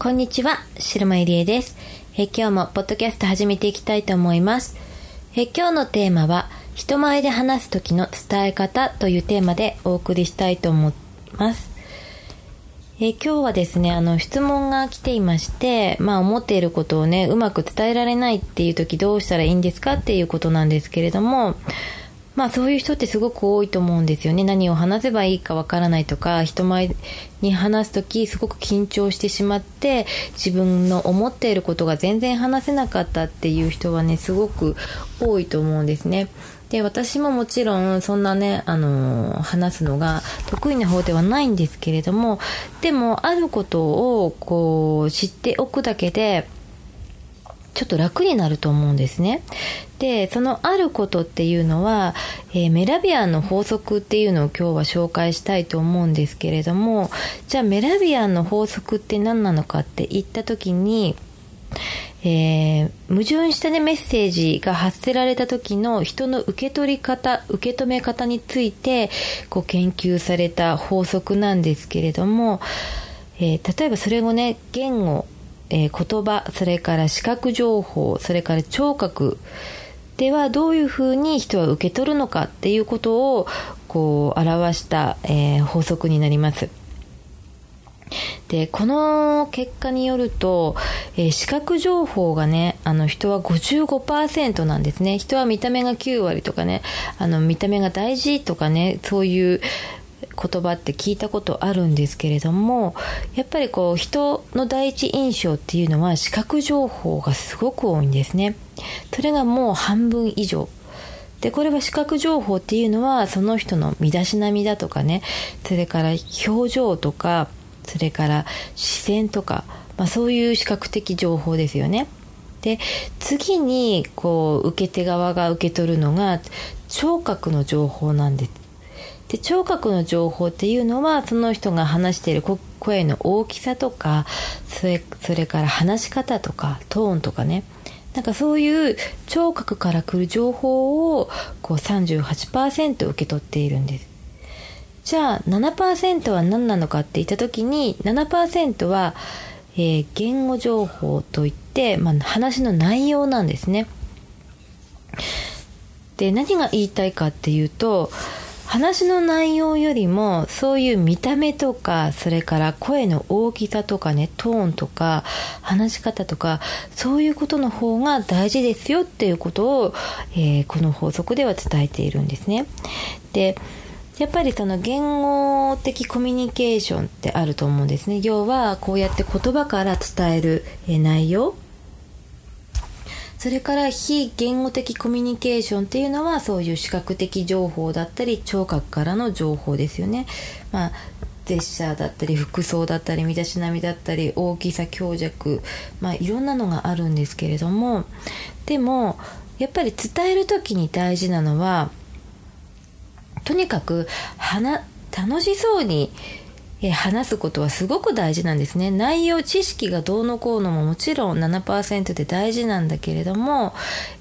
こんにちは、白間ゆりえです。え今日もポッドキャスト始めていきたいと思います。え今日のテーマは、人前で話す時の伝え方というテーマでお送りしたいと思います。え今日はですね、あの、質問が来ていまして、まあ、思っていることをね、うまく伝えられないっていう時どうしたらいいんですかっていうことなんですけれども、まあ、そういう人ってすごく多いと思うんですよね。何を話せばいいかわからないとか、人前に話す時すごく緊張してしまって、自分の思っていることが全然話せなかったっていう人はね、すごく多いと思うんですね。で、私ももちろんそんなね、あのー、話すのが得意な方ではないんですけれども、でもあることをこう知っておくだけで、ちょっと楽になると思うんですね。で、そのあることっていうのは、えー、メラビアンの法則っていうのを今日は紹介したいと思うんですけれども、じゃあメラビアンの法則って何なのかって言った時に、えー、矛盾したねメッセージが発せられた時の人の受け取り方受け止め方についてこう研究された法則なんですけれども、えー、例えばそれをね言語、えー、言葉それから視覚情報それから聴覚ではどういうふうに人は受け取るのかっていうことをこう表した、え法則になります。で、この結果によると、えー、視覚情報がね、あの人は55%なんですね。人は見た目が9割とかね、あの見た目が大事とかね、そういう言葉って聞いたことあるんですけれども、やっぱりこう人の第一印象っていうのは視覚情報がすごく多いんですね。それがもう半分以上。で、これは視覚情報っていうのはその人の身だしなみだとかね、それから表情とか、それから視線とか、まあ、そういう視覚的情報ですよね。で次にこう受け手側が受け取るのが聴覚の情報なんです。で聴覚の情報っていうのはその人が話している声の大きさとかそれそれから話し方とかトーンとかねなんかそういう聴覚から来る情報をこう38%受け取っているんです。じゃあ7%は何なのかって言った時に7%は、えー、言語情報といって、まあ、話の内容なんですね。で何が言いたいかっていうと話の内容よりもそういう見た目とかそれから声の大きさとかねトーンとか話し方とかそういうことの方が大事ですよっていうことを、えー、この法則では伝えているんですね。でやっぱりその言語的コミュニケーションってあると思うんですね。要はこうやって言葉から伝える内容。それから非言語的コミュニケーションっていうのはそういう視覚的情報だったり聴覚からの情報ですよね。まあジェスチャーだったり服装だったり身だしなみだったり大きさ強弱まあいろんなのがあるんですけれどもでもやっぱり伝える時に大事なのはとにかく楽しそうにえ話すことはすごく大事なんですね。内容、知識がどうのこうのももちろん7%で大事なんだけれども、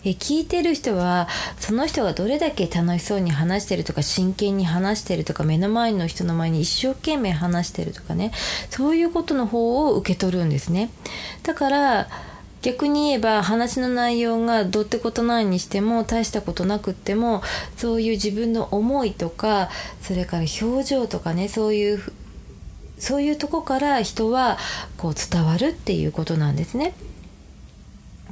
え聞いてる人は、その人がどれだけ楽しそうに話してるとか、真剣に話してるとか、目の前の人の前に一生懸命話してるとかね、そういうことの方を受け取るんですね。だから、逆に言えば話の内容がどうってことないにしても大したことなくってもそういう自分の思いとかそれから表情とかねそういうそういうとこから人はこう伝わるっていうことなんですね。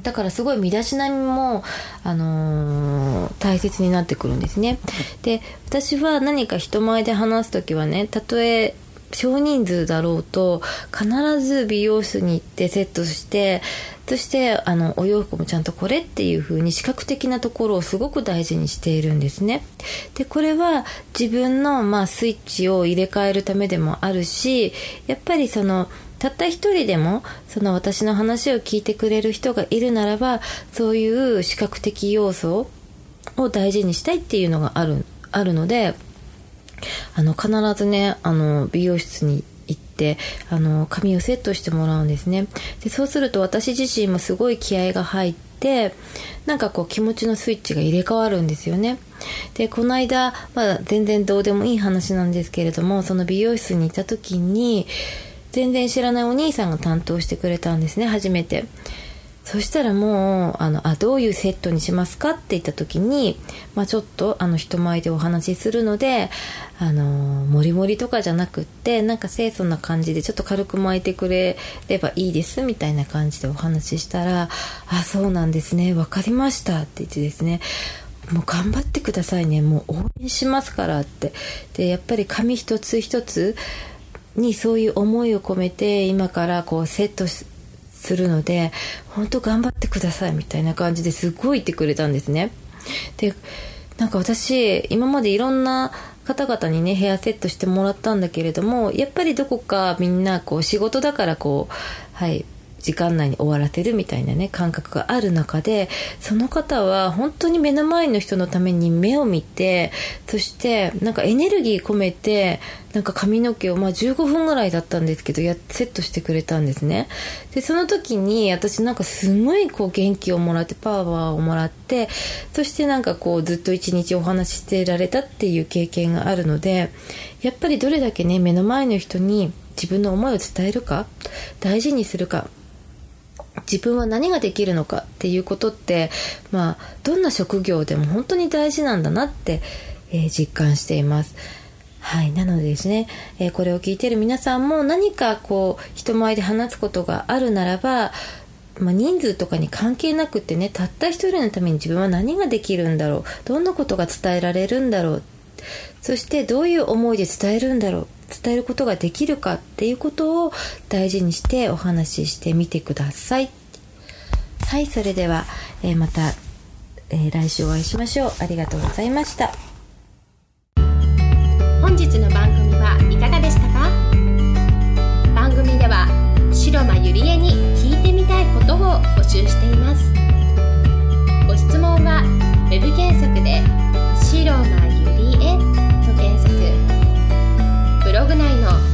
だからすごい身だしなみも、あのー、大切になってくるんですね。で私は何か人前で話す時はねたとえ少人数だろうと必ず美容室に行ってセットしてそしてあのお洋服もちゃんとこれっていう風に視覚的なところをすごく大事にしているんですね。でこれは自分の、まあ、スイッチを入れ替えるためでもあるしやっぱりそのたった一人でもその私の話を聞いてくれる人がいるならばそういう視覚的要素を大事にしたいっていうのがあるあるのであの必ずねあの美容室に行ってあの髪をセットしてもらうんですね。でそうすると私自身もすごい気合が入ってなんかこう気持ちのスイッチが入れ替わるんですよね。でこの間、まあ、全然どうでもいい話なんですけれどもその美容室に行った時に全然知らないお兄さんが担当してくれたんですね初めて。そしたらもうあのあどういうセットにしますかって言った時に、まあ、ちょっとあの人前でお話しするのであのもりもりとかじゃなくってなんか清楚な感じでちょっと軽く巻いてくれればいいですみたいな感じでお話ししたら「あそうなんですね分かりました」って言ってですねもう頑張ってくださいねもう応援しますからって。でやっぱり紙一つ一つにそういう思いを込めて今からこうセットしするので本当頑張ってくださいみたいな感じですごい言ってくれたんですね。でなんか私今までいろんな方々にねヘアセットしてもらったんだけれどもやっぱりどこかみんなこう仕事だからこうはい時間内に終わらせるみたいなね感覚がある中でその方は本当に目の前の人のために目を見てそしてなんかエネルギー込めてなんか髪の毛をまあ15分ぐらいだったんですけどやセットしてくれたんですね。でその時に私なんかすごいこう元気をもらってパワーをもらってそしてなんかこうずっと一日お話ししてられたっていう経験があるのでやっぱりどれだけね目の前の人に自分の思いを伝えるか大事にするか自分は何ができるのかっていうことって、まあ、どんな職業でも本当に大事なんだなって、えー、実感しています。はい。なのでですね、えー、これを聞いてる皆さんも何かこう、人前で話すことがあるならば、まあ、人数とかに関係なくってね、たった一人のために自分は何ができるんだろう、どんなことが伝えられるんだろう、そしてどういう思いで伝えるんだろう、伝えることができるかっていうことを大事にしてお話ししてみてください。はい、それでは、えー、また、えー、来週お会いしましょう。ありがとうございました。本日の番組はいかがでしたか？番組では白間ゆりえに聞いてみたいことを募集しています。ご質問は web 検索で「白間ログ内の問いの